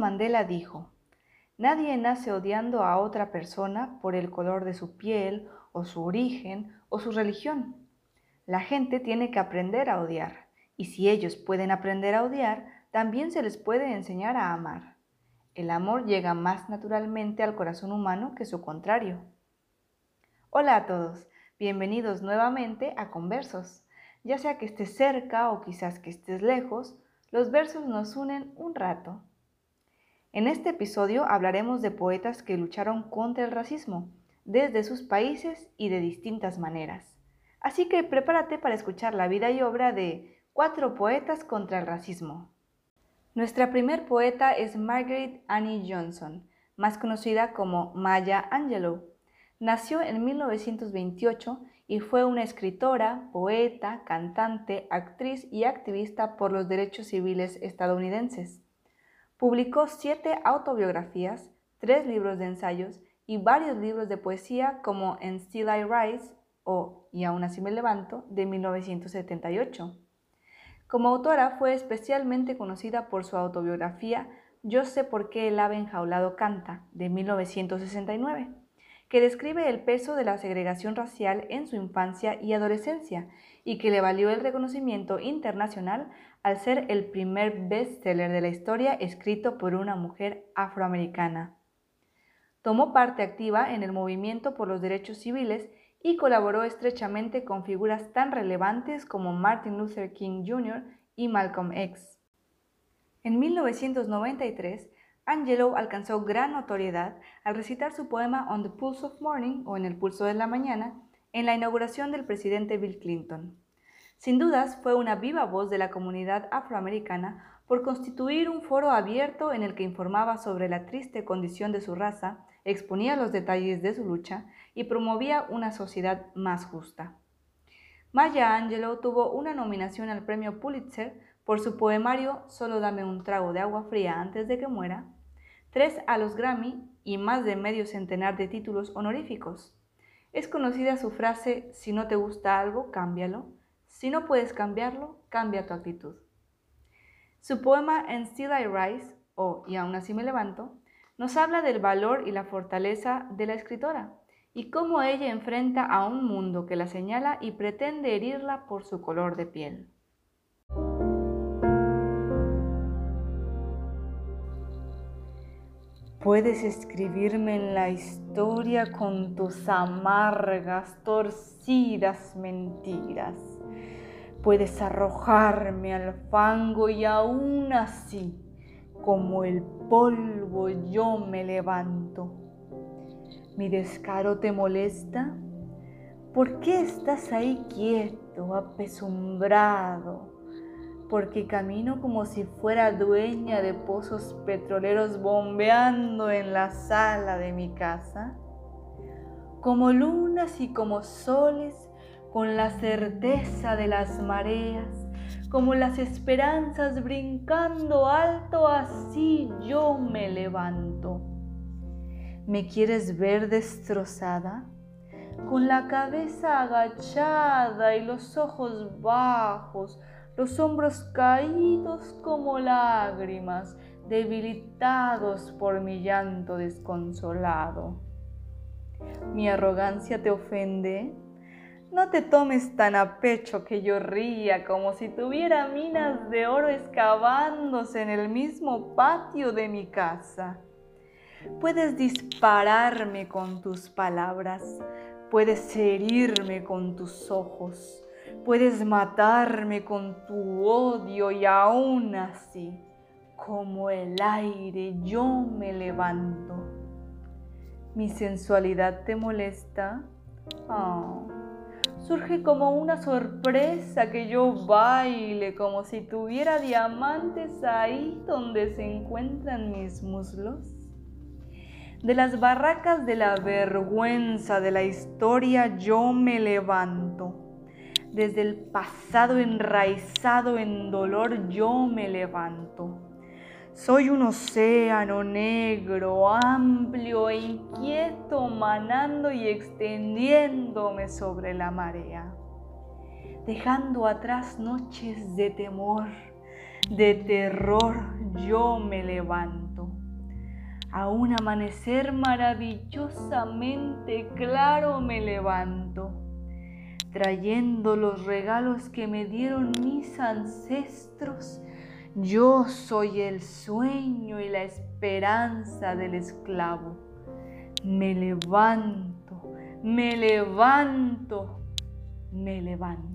Mandela dijo, Nadie nace odiando a otra persona por el color de su piel o su origen o su religión. La gente tiene que aprender a odiar, y si ellos pueden aprender a odiar, también se les puede enseñar a amar. El amor llega más naturalmente al corazón humano que su contrario. Hola a todos, bienvenidos nuevamente a Conversos. Ya sea que estés cerca o quizás que estés lejos, los versos nos unen un rato. En este episodio hablaremos de poetas que lucharon contra el racismo, desde sus países y de distintas maneras. Así que prepárate para escuchar la vida y obra de cuatro poetas contra el racismo. Nuestra primer poeta es Margaret Annie Johnson, más conocida como Maya Angelou. Nació en 1928 y fue una escritora, poeta, cantante, actriz y activista por los derechos civiles estadounidenses. Publicó siete autobiografías, tres libros de ensayos y varios libros de poesía como En Still I Rise o Y aún así me levanto de 1978. Como autora fue especialmente conocida por su autobiografía Yo sé por qué el ave enjaulado canta de 1969, que describe el peso de la segregación racial en su infancia y adolescencia y que le valió el reconocimiento internacional al ser el primer bestseller de la historia escrito por una mujer afroamericana. Tomó parte activa en el movimiento por los derechos civiles y colaboró estrechamente con figuras tan relevantes como Martin Luther King Jr. y Malcolm X. En 1993, Angelou alcanzó gran notoriedad al recitar su poema On the Pulse of Morning o En el pulso de la mañana en la inauguración del presidente Bill Clinton. Sin dudas, fue una viva voz de la comunidad afroamericana por constituir un foro abierto en el que informaba sobre la triste condición de su raza, exponía los detalles de su lucha y promovía una sociedad más justa. Maya Angelou tuvo una nominación al premio Pulitzer por su poemario Solo dame un trago de agua fría antes de que muera, tres a los Grammy y más de medio centenar de títulos honoríficos. Es conocida su frase Si no te gusta algo, cámbialo, si no puedes cambiarlo, cambia tu actitud. Su poema En Still I Rise, o Y aún así me levanto, nos habla del valor y la fortaleza de la escritora y cómo ella enfrenta a un mundo que la señala y pretende herirla por su color de piel. Puedes escribirme en la historia con tus amargas, torcidas mentiras Puedes arrojarme al fango y aún así, como el polvo, yo me levanto. ¿Mi descaro te molesta? ¿Por qué estás ahí quieto, apesumbrado? Porque camino como si fuera dueña de pozos petroleros bombeando en la sala de mi casa. Como lunas y como soles con la certeza de las mareas, como las esperanzas brincando alto, así yo me levanto. ¿Me quieres ver destrozada? Con la cabeza agachada y los ojos bajos, los hombros caídos como lágrimas, debilitados por mi llanto desconsolado. ¿Mi arrogancia te ofende? No te tomes tan a pecho que yo ría como si tuviera minas de oro excavándose en el mismo patio de mi casa. Puedes dispararme con tus palabras, puedes herirme con tus ojos, puedes matarme con tu odio y aún así, como el aire, yo me levanto. ¿Mi sensualidad te molesta? Oh surge como una sorpresa que yo baile como si tuviera diamantes ahí donde se encuentran mis muslos. De las barracas de la vergüenza de la historia yo me levanto. Desde el pasado enraizado en dolor yo me levanto soy un océano negro, amplio e inquieto, manando y extendiéndome sobre la marea, dejando atrás noches de temor, de terror, yo me levanto. A un amanecer maravillosamente claro me levanto, trayendo los regalos que me dieron mis ancestros. Yo soy el sueño y la esperanza del esclavo. Me levanto, me levanto, me levanto.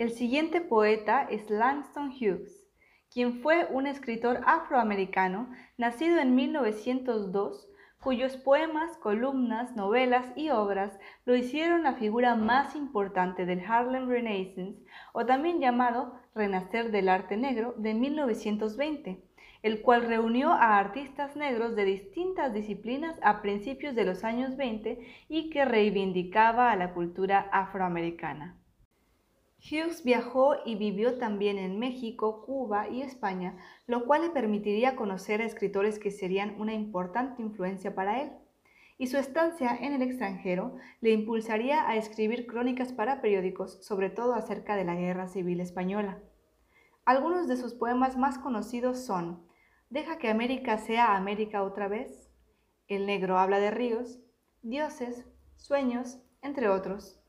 El siguiente poeta es Langston Hughes, quien fue un escritor afroamericano nacido en 1902, cuyos poemas, columnas, novelas y obras lo hicieron la figura más importante del Harlem Renaissance, o también llamado Renacer del Arte Negro de 1920, el cual reunió a artistas negros de distintas disciplinas a principios de los años 20 y que reivindicaba a la cultura afroamericana. Hughes viajó y vivió también en México, Cuba y España, lo cual le permitiría conocer a escritores que serían una importante influencia para él. Y su estancia en el extranjero le impulsaría a escribir crónicas para periódicos, sobre todo acerca de la Guerra Civil Española. Algunos de sus poemas más conocidos son Deja que América sea América otra vez, El negro habla de ríos, Dioses, Sueños, entre otros.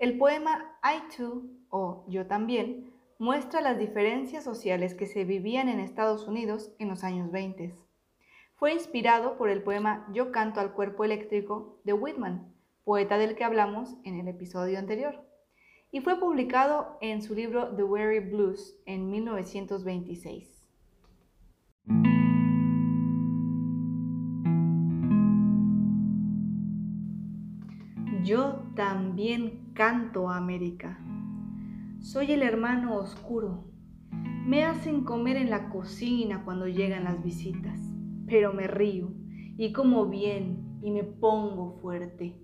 El poema I Too o Yo también muestra las diferencias sociales que se vivían en Estados Unidos en los años 20. Fue inspirado por el poema Yo canto al cuerpo eléctrico de Whitman, poeta del que hablamos en el episodio anterior, y fue publicado en su libro The Weary Blues en 1926. Yo también canto América. Soy el hermano oscuro. Me hacen comer en la cocina cuando llegan las visitas, pero me río y como bien y me pongo fuerte.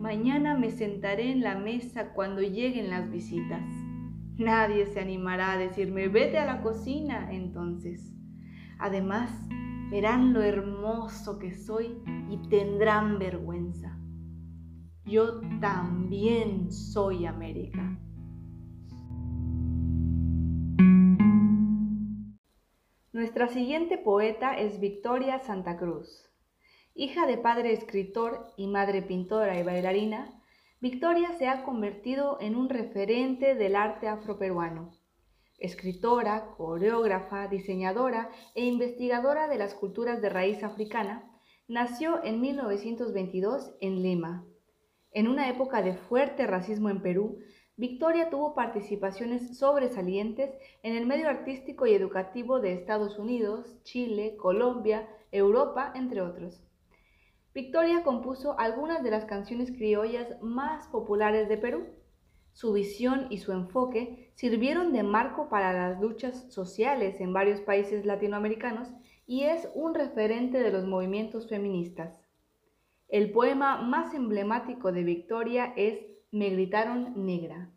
Mañana me sentaré en la mesa cuando lleguen las visitas. Nadie se animará a decirme, vete a la cocina entonces. Además, verán lo hermoso que soy y tendrán vergüenza yo también soy América. Nuestra siguiente poeta es Victoria Santa Cruz. Hija de padre escritor y madre pintora y bailarina, Victoria se ha convertido en un referente del arte afroperuano. Escritora, coreógrafa, diseñadora e investigadora de las culturas de raíz africana, nació en 1922 en Lima, en una época de fuerte racismo en Perú, Victoria tuvo participaciones sobresalientes en el medio artístico y educativo de Estados Unidos, Chile, Colombia, Europa, entre otros. Victoria compuso algunas de las canciones criollas más populares de Perú. Su visión y su enfoque sirvieron de marco para las luchas sociales en varios países latinoamericanos y es un referente de los movimientos feministas. El poema más emblemático de Victoria es Me gritaron negra,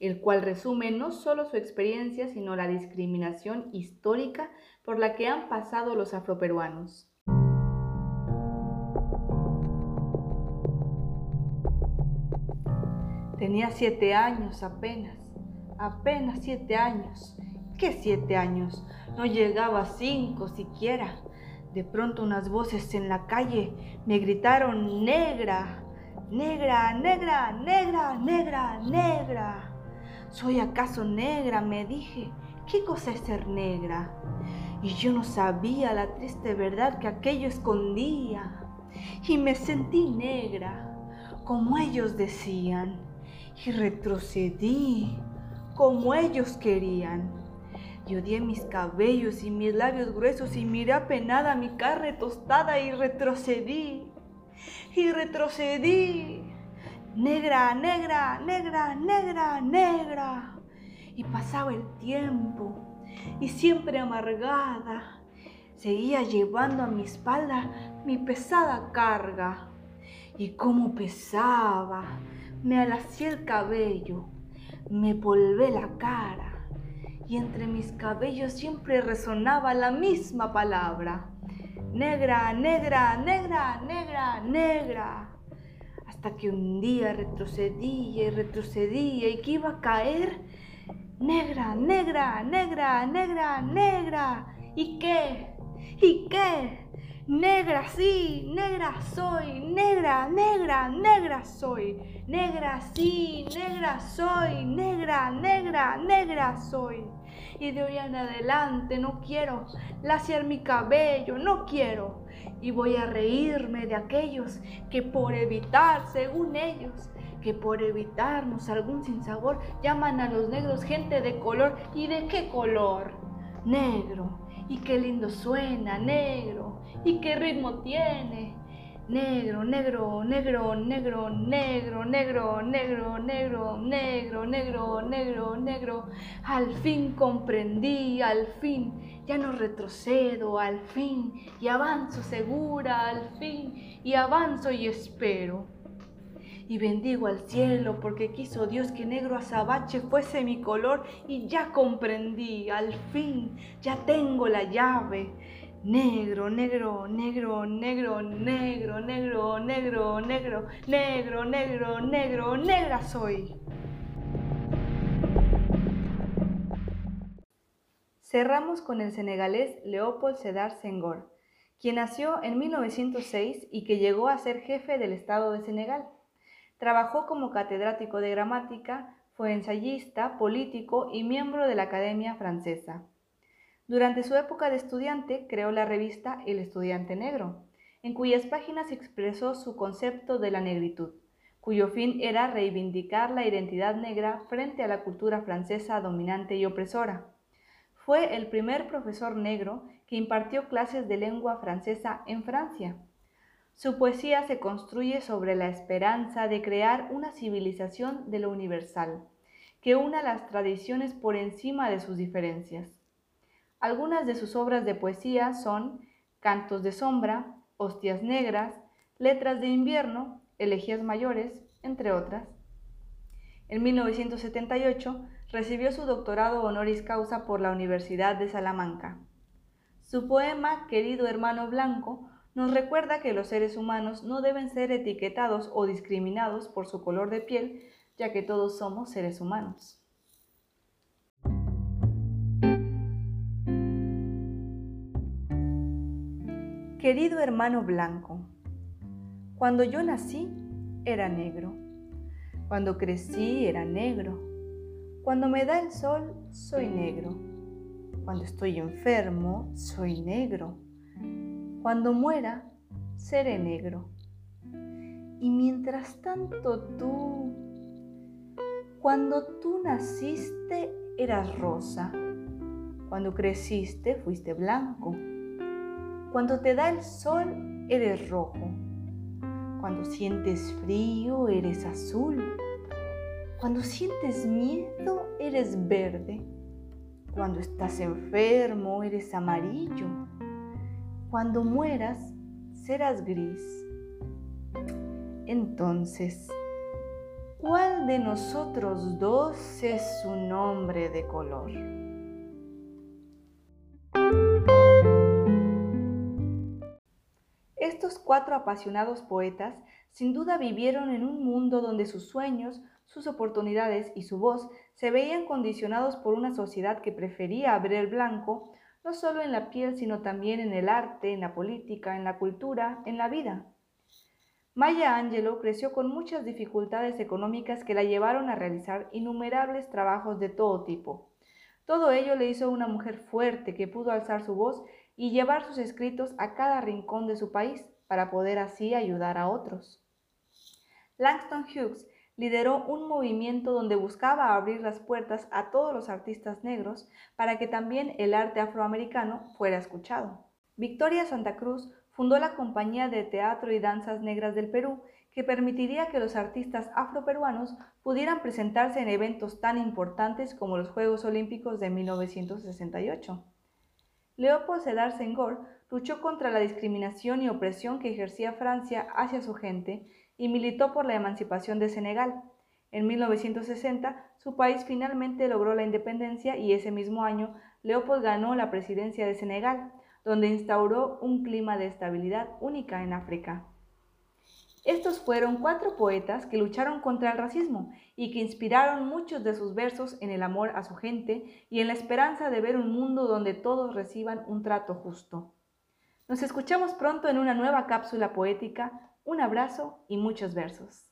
el cual resume no solo su experiencia, sino la discriminación histórica por la que han pasado los afroperuanos. Tenía siete años apenas, apenas siete años. ¿Qué siete años? No llegaba a cinco siquiera. De pronto unas voces en la calle me gritaron, negra, negra, negra, negra, negra, negra. ¿Soy acaso negra? me dije. ¿Qué cosa es ser negra? Y yo no sabía la triste verdad que aquello escondía. Y me sentí negra, como ellos decían. Y retrocedí, como ellos querían y odié mis cabellos y mis labios gruesos y miré apenada mi carne tostada y retrocedí. Y retrocedí. Negra, negra, negra, negra, negra. Y pasaba el tiempo y siempre amargada. Seguía llevando a mi espalda mi pesada carga. Y cómo pesaba, me alacié el cabello, me polvé la cara y entre mis cabellos siempre resonaba la misma palabra. Negra, negra, negra, negra, negra. Hasta que un día retrocedía y retrocedía y que iba a caer, Negra, negra, negra, negra, negra. ¿Y qué? ¿Y qué? Negra, sí, negra soy, negra, negra, negra soy, negra, sí, negra soy, negra, negra, negra soy. Y de hoy en adelante no quiero laciar mi cabello, no quiero. Y voy a reírme de aquellos que por evitar, según ellos, que por evitarnos algún sinsabor, llaman a los negros gente de color. ¿Y de qué color? Negro. Y qué lindo suena, negro y qué ritmo tiene. Negro, negro, negro, negro, negro, negro, negro, negro, negro, negro, negro, negro. Al fin comprendí, al fin, ya no retrocedo, al fin, y avanzo segura, al fin, y avanzo y espero. Y bendigo al cielo porque quiso Dios que negro azabache fuese mi color y ya comprendí, al fin, ya tengo la llave negro, negro, negro, negro, negro, negro, negro, negro, negro, negro, negro, negra soy. Cerramos con el senegalés Leopold Sedar Senghor, quien nació en 1906 y que llegó a ser jefe del Estado de Senegal. Trabajó como catedrático de gramática, fue ensayista, político y miembro de la Academia Francesa. Durante su época de estudiante creó la revista El Estudiante Negro, en cuyas páginas expresó su concepto de la negritud, cuyo fin era reivindicar la identidad negra frente a la cultura francesa dominante y opresora. Fue el primer profesor negro que impartió clases de lengua francesa en Francia. Su poesía se construye sobre la esperanza de crear una civilización de lo universal, que una las tradiciones por encima de sus diferencias. Algunas de sus obras de poesía son Cantos de Sombra, Hostias Negras, Letras de Invierno, Elegías Mayores, entre otras. En 1978 recibió su doctorado honoris causa por la Universidad de Salamanca. Su poema Querido hermano blanco nos recuerda que los seres humanos no deben ser etiquetados o discriminados por su color de piel, ya que todos somos seres humanos. Querido hermano blanco, cuando yo nací era negro, cuando crecí era negro, cuando me da el sol soy negro, cuando estoy enfermo soy negro, cuando muera seré negro. Y mientras tanto tú, cuando tú naciste eras rosa, cuando creciste fuiste blanco cuando te da el sol, eres rojo. Cuando sientes frío, eres azul. Cuando sientes miedo, eres verde. Cuando estás enfermo, eres amarillo. Cuando mueras, serás gris. Entonces, ¿cuál de nosotros dos es su nombre de color? Estos cuatro apasionados poetas sin duda vivieron en un mundo donde sus sueños, sus oportunidades y su voz se veían condicionados por una sociedad que prefería ver el blanco no solo en la piel, sino también en el arte, en la política, en la cultura, en la vida. Maya Angelou creció con muchas dificultades económicas que la llevaron a realizar innumerables trabajos de todo tipo. Todo ello le hizo una mujer fuerte que pudo alzar su voz y llevar sus escritos a cada rincón de su país para poder así ayudar a otros. Langston Hughes lideró un movimiento donde buscaba abrir las puertas a todos los artistas negros para que también el arte afroamericano fuera escuchado. Victoria Santa Cruz fundó la Compañía de Teatro y Danzas Negras del Perú, que permitiría que los artistas afroperuanos pudieran presentarse en eventos tan importantes como los Juegos Olímpicos de 1968. Leopold Sedar Senghor luchó contra la discriminación y opresión que ejercía Francia hacia su gente y militó por la emancipación de Senegal. En 1960, su país finalmente logró la independencia y ese mismo año Leopold ganó la presidencia de Senegal, donde instauró un clima de estabilidad única en África. Estos fueron cuatro poetas que lucharon contra el racismo y que inspiraron muchos de sus versos en el amor a su gente y en la esperanza de ver un mundo donde todos reciban un trato justo. Nos escuchamos pronto en una nueva cápsula poética. Un abrazo y muchos versos.